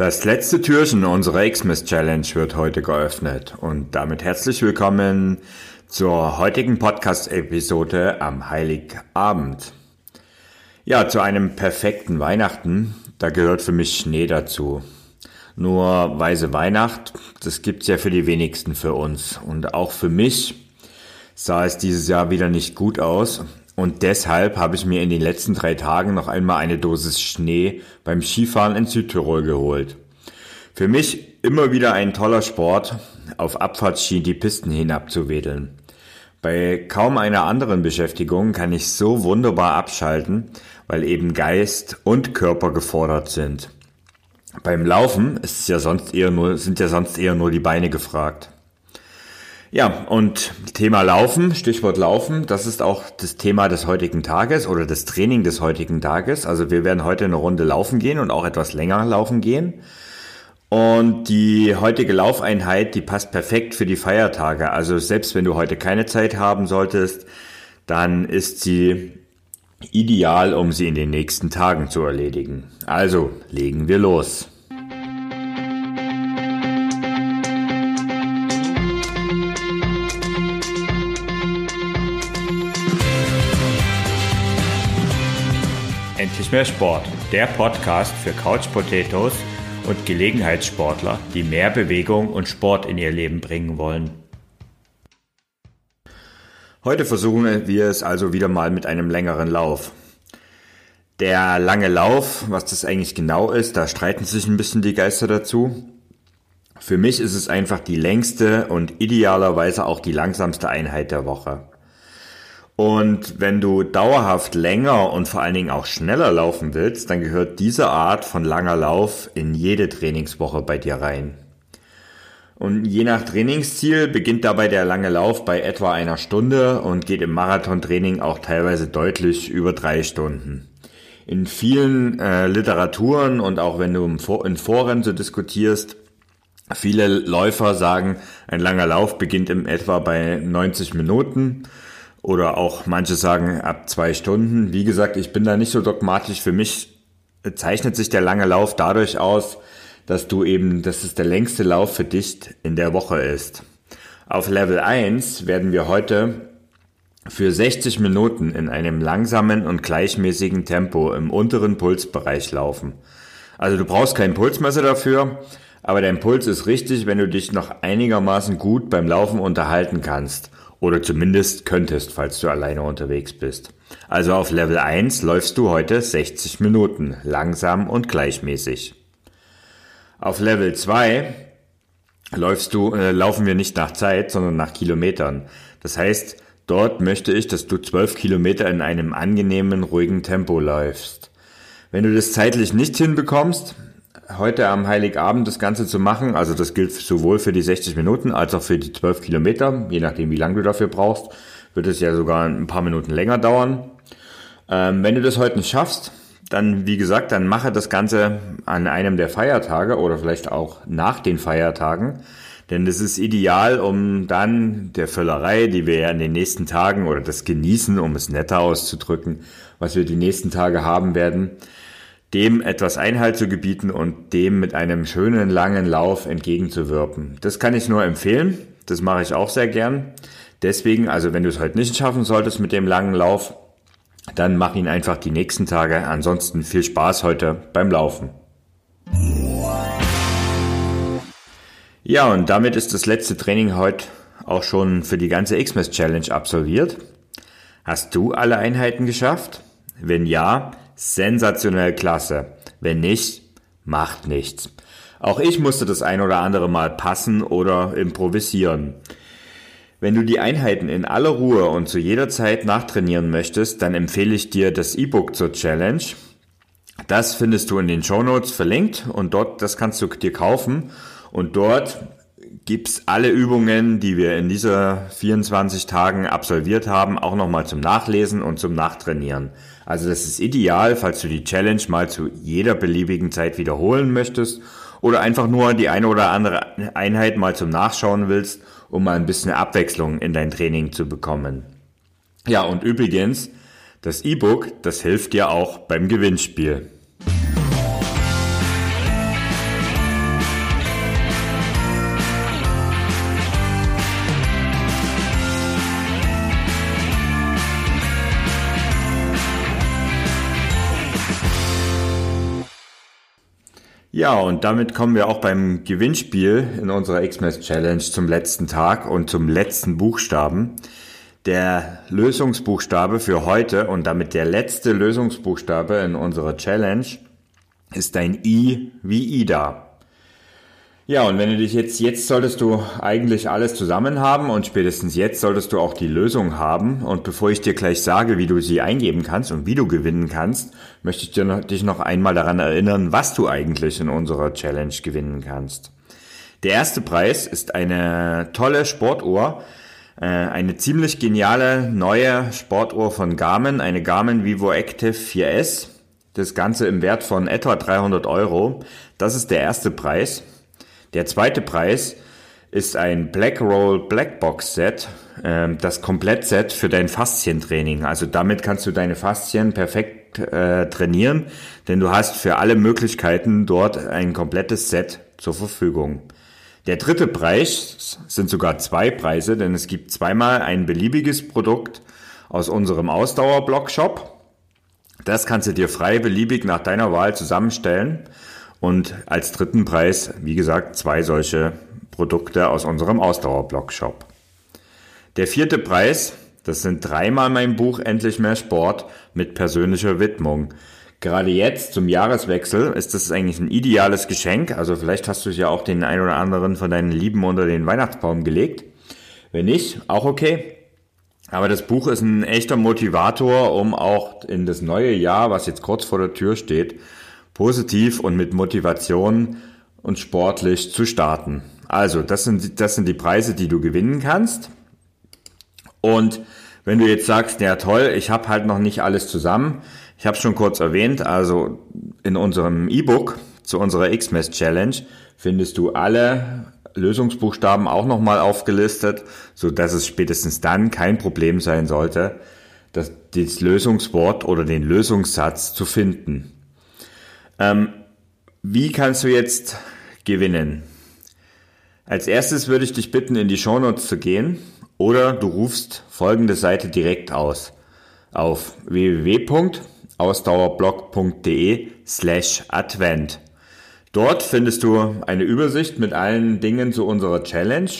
Das letzte Türchen unserer Xmas Challenge wird heute geöffnet und damit herzlich willkommen zur heutigen Podcast-Episode am Heiligabend. Ja, zu einem perfekten Weihnachten, da gehört für mich Schnee dazu. Nur weiße Weihnacht, das gibt's ja für die wenigsten für uns und auch für mich sah es dieses Jahr wieder nicht gut aus und deshalb habe ich mir in den letzten drei Tagen noch einmal eine Dosis Schnee beim Skifahren in Südtirol geholt. Für mich immer wieder ein toller Sport, auf Abfahrtski die Pisten hinabzuwedeln. Bei kaum einer anderen Beschäftigung kann ich so wunderbar abschalten, weil eben Geist und Körper gefordert sind. Beim Laufen ist ja sonst eher nur, sind ja sonst eher nur die Beine gefragt. Ja, und Thema Laufen, Stichwort Laufen, das ist auch das Thema des heutigen Tages oder das Training des heutigen Tages. Also wir werden heute eine Runde laufen gehen und auch etwas länger laufen gehen. Und die heutige Laufeinheit, die passt perfekt für die Feiertage. Also selbst wenn du heute keine Zeit haben solltest, dann ist sie ideal, um sie in den nächsten Tagen zu erledigen. Also legen wir los. Endlich mehr Sport, der Podcast für Couch Potatoes und Gelegenheitssportler, die mehr Bewegung und Sport in ihr Leben bringen wollen. Heute versuchen wir es also wieder mal mit einem längeren Lauf. Der lange Lauf, was das eigentlich genau ist, da streiten sich ein bisschen die Geister dazu. Für mich ist es einfach die längste und idealerweise auch die langsamste Einheit der Woche. Und wenn du dauerhaft länger und vor allen Dingen auch schneller laufen willst, dann gehört diese Art von langer Lauf in jede Trainingswoche bei dir rein. Und je nach Trainingsziel beginnt dabei der lange Lauf bei etwa einer Stunde und geht im Marathontraining auch teilweise deutlich über drei Stunden. In vielen äh, Literaturen und auch wenn du in Foren so diskutierst, viele Läufer sagen, ein langer Lauf beginnt im etwa bei 90 Minuten oder auch manche sagen ab zwei Stunden. Wie gesagt, ich bin da nicht so dogmatisch. Für mich zeichnet sich der lange Lauf dadurch aus, dass du eben, dass es der längste Lauf für dich in der Woche ist. Auf Level 1 werden wir heute für 60 Minuten in einem langsamen und gleichmäßigen Tempo im unteren Pulsbereich laufen. Also du brauchst kein Pulsmesser dafür, aber dein Puls ist richtig, wenn du dich noch einigermaßen gut beim Laufen unterhalten kannst. Oder zumindest könntest, falls du alleine unterwegs bist. Also auf Level 1 läufst du heute 60 Minuten, langsam und gleichmäßig. Auf Level 2 läufst du, äh, laufen wir nicht nach Zeit, sondern nach Kilometern. Das heißt, dort möchte ich, dass du 12 Kilometer in einem angenehmen, ruhigen Tempo läufst. Wenn du das zeitlich nicht hinbekommst, heute am Heiligabend das Ganze zu machen. Also das gilt sowohl für die 60 Minuten als auch für die 12 Kilometer. Je nachdem, wie lange du dafür brauchst, wird es ja sogar ein paar Minuten länger dauern. Ähm, wenn du das heute nicht schaffst, dann, wie gesagt, dann mache das Ganze an einem der Feiertage oder vielleicht auch nach den Feiertagen. Denn das ist ideal, um dann der Völlerei, die wir ja in den nächsten Tagen oder das Genießen, um es netter auszudrücken, was wir die nächsten Tage haben werden, dem etwas Einhalt zu gebieten und dem mit einem schönen langen Lauf entgegenzuwirken. Das kann ich nur empfehlen. Das mache ich auch sehr gern. Deswegen, also wenn du es heute nicht schaffen solltest mit dem langen Lauf, dann mach ihn einfach die nächsten Tage. Ansonsten viel Spaß heute beim Laufen. Ja, und damit ist das letzte Training heute auch schon für die ganze Xmas Challenge absolviert. Hast du alle Einheiten geschafft? Wenn ja, sensationell klasse. Wenn nicht, macht nichts. Auch ich musste das ein oder andere Mal passen oder improvisieren. Wenn du die Einheiten in aller Ruhe und zu jeder Zeit nachtrainieren möchtest, dann empfehle ich dir das E-Book zur Challenge. Das findest du in den Show Notes verlinkt und dort, das kannst du dir kaufen und dort gibt's alle Übungen, die wir in dieser 24 Tagen absolviert haben, auch nochmal zum Nachlesen und zum Nachtrainieren. Also das ist ideal, falls du die Challenge mal zu jeder beliebigen Zeit wiederholen möchtest oder einfach nur die eine oder andere Einheit mal zum Nachschauen willst, um mal ein bisschen Abwechslung in dein Training zu bekommen. Ja, und übrigens, das E-Book, das hilft dir auch beim Gewinnspiel. Ja, und damit kommen wir auch beim Gewinnspiel in unserer Xmas Challenge zum letzten Tag und zum letzten Buchstaben. Der Lösungsbuchstabe für heute und damit der letzte Lösungsbuchstabe in unserer Challenge ist ein I wie Ida. Ja, und wenn du dich jetzt, jetzt solltest du eigentlich alles zusammen haben und spätestens jetzt solltest du auch die Lösung haben. Und bevor ich dir gleich sage, wie du sie eingeben kannst und wie du gewinnen kannst, möchte ich dir noch, dich noch einmal daran erinnern, was du eigentlich in unserer Challenge gewinnen kannst. Der erste Preis ist eine tolle Sportuhr, äh, eine ziemlich geniale neue Sportuhr von Garmin, eine Garmin Vivo Active 4S. Das Ganze im Wert von etwa 300 Euro. Das ist der erste Preis. Der zweite Preis ist ein Black Roll Black Box Set, äh, das Komplettset für dein Faszientraining. Also damit kannst du deine Faszien perfekt äh, trainieren, denn du hast für alle Möglichkeiten dort ein komplettes Set zur Verfügung. Der dritte Preis sind sogar zwei Preise, denn es gibt zweimal ein beliebiges Produkt aus unserem Ausdauerblock-Shop. Das kannst du dir frei beliebig nach deiner Wahl zusammenstellen. Und als dritten Preis, wie gesagt, zwei solche Produkte aus unserem Ausdauerblock-Shop. Der vierte Preis, das sind dreimal mein Buch Endlich mehr Sport mit persönlicher Widmung. Gerade jetzt zum Jahreswechsel ist das eigentlich ein ideales Geschenk. Also vielleicht hast du ja auch den ein oder anderen von deinen Lieben unter den Weihnachtsbaum gelegt. Wenn nicht, auch okay. Aber das Buch ist ein echter Motivator, um auch in das neue Jahr, was jetzt kurz vor der Tür steht, positiv und mit Motivation und sportlich zu starten. Also, das sind, das sind die Preise, die du gewinnen kannst. Und wenn du jetzt sagst, ja toll, ich habe halt noch nicht alles zusammen, ich habe schon kurz erwähnt, also in unserem E-Book zu unserer Xmas Challenge findest du alle Lösungsbuchstaben auch nochmal aufgelistet, so dass es spätestens dann kein Problem sein sollte, das, das Lösungswort oder den Lösungssatz zu finden. Ähm, wie kannst du jetzt gewinnen? Als erstes würde ich dich bitten, in die Shownotes zu gehen oder du rufst folgende Seite direkt aus auf www.ausdauerblog.de slash Advent. Dort findest du eine Übersicht mit allen Dingen zu unserer Challenge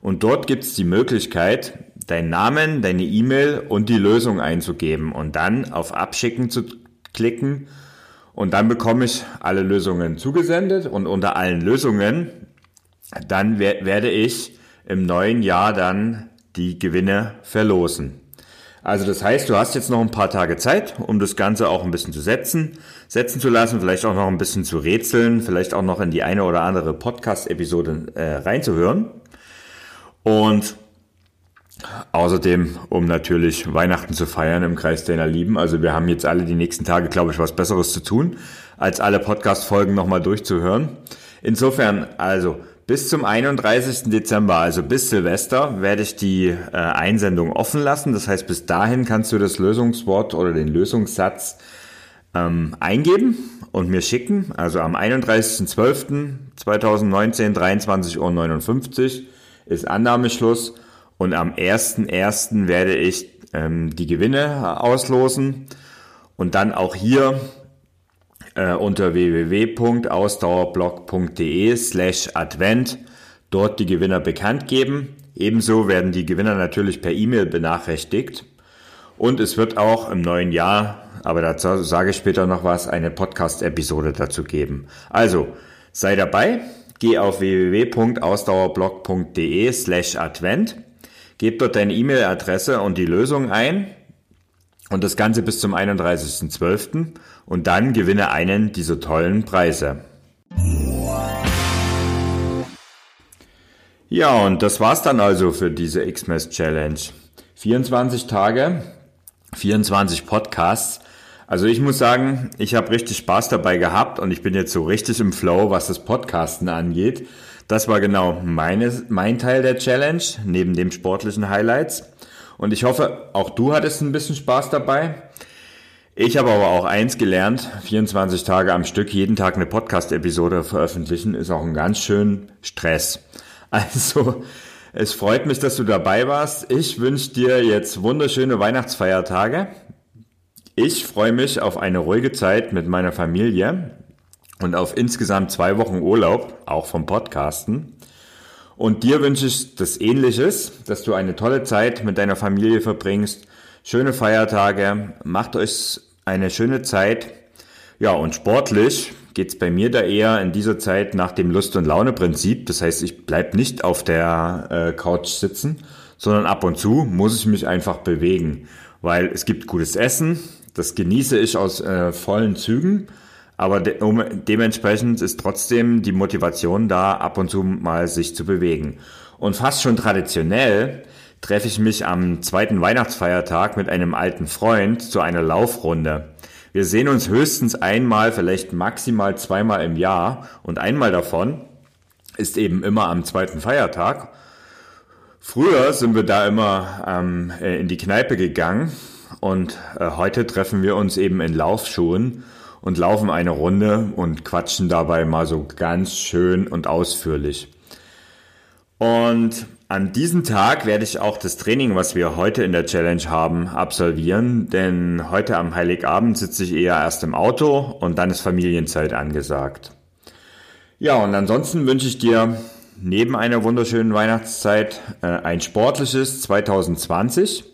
und dort gibt es die Möglichkeit, deinen Namen, deine E-Mail und die Lösung einzugeben und dann auf Abschicken zu klicken und dann bekomme ich alle Lösungen zugesendet und unter allen Lösungen, dann werde ich im neuen Jahr dann die Gewinne verlosen. Also das heißt, du hast jetzt noch ein paar Tage Zeit, um das Ganze auch ein bisschen zu setzen, setzen zu lassen, vielleicht auch noch ein bisschen zu rätseln, vielleicht auch noch in die eine oder andere Podcast-Episode äh, reinzuhören. Und Außerdem, um natürlich Weihnachten zu feiern im Kreis deiner Lieben. Also wir haben jetzt alle die nächsten Tage, glaube ich, was Besseres zu tun, als alle Podcast-Folgen nochmal durchzuhören. Insofern, also bis zum 31. Dezember, also bis Silvester, werde ich die äh, Einsendung offen lassen. Das heißt, bis dahin kannst du das Lösungswort oder den Lösungssatz ähm, eingeben und mir schicken. Also am 31.12.2019, 23.59 Uhr ist Annahmeschluss. Und am 1.1. werde ich ähm, die Gewinne auslosen und dann auch hier äh, unter www.ausdauerblog.de slash Advent dort die Gewinner bekannt geben. Ebenso werden die Gewinner natürlich per E-Mail benachrichtigt. Und es wird auch im neuen Jahr, aber dazu sage ich später noch was, eine Podcast-Episode dazu geben. Also, sei dabei, geh auf www.ausdauerblog.de slash Advent Gib dort deine E-Mail-Adresse und die Lösung ein und das Ganze bis zum 31.12. und dann gewinne einen dieser tollen Preise. Ja, und das war's dann also für diese Xmas Challenge. 24 Tage, 24 Podcasts. Also ich muss sagen, ich habe richtig Spaß dabei gehabt und ich bin jetzt so richtig im Flow, was das Podcasten angeht. Das war genau meine, mein Teil der Challenge, neben dem sportlichen Highlights. Und ich hoffe, auch du hattest ein bisschen Spaß dabei. Ich habe aber auch eins gelernt, 24 Tage am Stück jeden Tag eine Podcast-Episode veröffentlichen, ist auch ein ganz schön Stress. Also, es freut mich, dass du dabei warst. Ich wünsche dir jetzt wunderschöne Weihnachtsfeiertage. Ich freue mich auf eine ruhige Zeit mit meiner Familie. Und auf insgesamt zwei Wochen Urlaub, auch vom Podcasten. Und dir wünsche ich das Ähnliches, dass du eine tolle Zeit mit deiner Familie verbringst, schöne Feiertage, macht euch eine schöne Zeit. Ja, und sportlich geht's bei mir da eher in dieser Zeit nach dem Lust- und Laune-Prinzip. Das heißt, ich bleib nicht auf der äh, Couch sitzen, sondern ab und zu muss ich mich einfach bewegen, weil es gibt gutes Essen, das genieße ich aus äh, vollen Zügen, aber de um, dementsprechend ist trotzdem die Motivation da, ab und zu mal sich zu bewegen. Und fast schon traditionell treffe ich mich am zweiten Weihnachtsfeiertag mit einem alten Freund zu einer Laufrunde. Wir sehen uns höchstens einmal, vielleicht maximal zweimal im Jahr und einmal davon ist eben immer am zweiten Feiertag. Früher sind wir da immer ähm, äh, in die Kneipe gegangen und äh, heute treffen wir uns eben in Laufschuhen und laufen eine Runde und quatschen dabei mal so ganz schön und ausführlich. Und an diesem Tag werde ich auch das Training, was wir heute in der Challenge haben, absolvieren, denn heute am Heiligabend sitze ich eher erst im Auto und dann ist Familienzeit angesagt. Ja, und ansonsten wünsche ich dir neben einer wunderschönen Weihnachtszeit äh, ein sportliches 2020.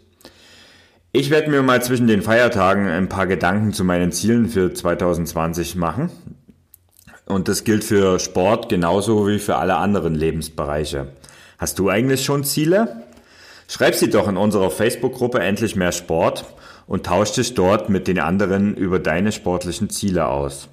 Ich werde mir mal zwischen den Feiertagen ein paar Gedanken zu meinen Zielen für 2020 machen. Und das gilt für Sport genauso wie für alle anderen Lebensbereiche. Hast du eigentlich schon Ziele? Schreib sie doch in unserer Facebook-Gruppe Endlich mehr Sport und tausch dich dort mit den anderen über deine sportlichen Ziele aus.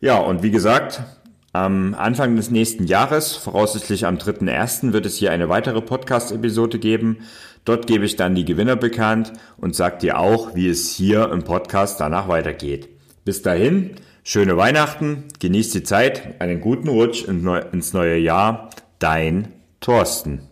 Ja, und wie gesagt, am Anfang des nächsten Jahres, voraussichtlich am 3.1., wird es hier eine weitere Podcast-Episode geben. Dort gebe ich dann die Gewinner bekannt und sage dir auch, wie es hier im Podcast danach weitergeht. Bis dahin, schöne Weihnachten, genießt die Zeit, einen guten Rutsch ins neue Jahr. Dein Thorsten